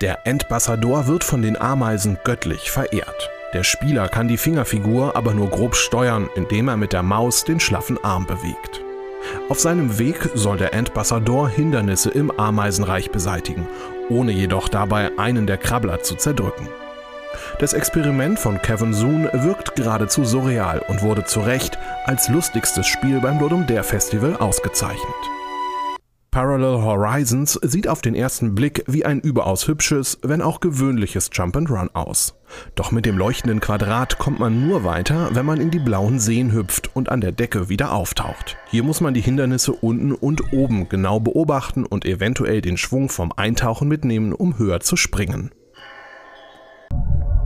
Der Endbassador wird von den Ameisen göttlich verehrt. Der Spieler kann die Fingerfigur aber nur grob steuern, indem er mit der Maus den schlaffen Arm bewegt. Auf seinem Weg soll der Endbassador Hindernisse im Ameisenreich beseitigen, ohne jedoch dabei einen der Krabbler zu zerdrücken. Das Experiment von Kevin Soon wirkt geradezu surreal und wurde zu Recht als lustigstes Spiel beim Ludum Dare Festival ausgezeichnet. Parallel Horizons sieht auf den ersten Blick wie ein überaus hübsches, wenn auch gewöhnliches Jump'n'Run aus. Doch mit dem leuchtenden Quadrat kommt man nur weiter, wenn man in die blauen Seen hüpft und an der Decke wieder auftaucht. Hier muss man die Hindernisse unten und oben genau beobachten und eventuell den Schwung vom Eintauchen mitnehmen, um höher zu springen.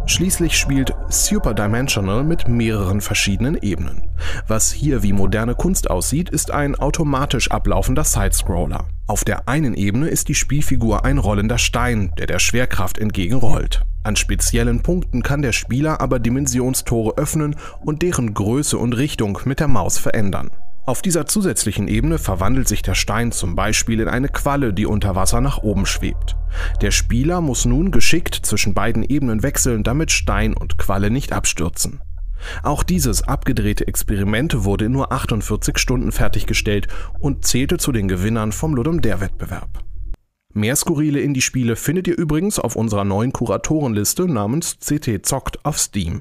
Schließlich spielt Super Dimensional mit mehreren verschiedenen Ebenen. Was hier wie moderne Kunst aussieht, ist ein automatisch ablaufender Sidescroller. Auf der einen Ebene ist die Spielfigur ein rollender Stein, der der Schwerkraft entgegenrollt. An speziellen Punkten kann der Spieler aber Dimensionstore öffnen und deren Größe und Richtung mit der Maus verändern. Auf dieser zusätzlichen Ebene verwandelt sich der Stein zum Beispiel in eine Qualle, die unter Wasser nach oben schwebt. Der Spieler muss nun geschickt zwischen beiden Ebenen wechseln, damit Stein und Qualle nicht abstürzen. Auch dieses abgedrehte Experiment wurde in nur 48 Stunden fertiggestellt und zählte zu den Gewinnern vom Ludum Dare Wettbewerb. Mehr skurrile Indie-Spiele findet ihr übrigens auf unserer neuen Kuratorenliste namens CT Zockt auf Steam.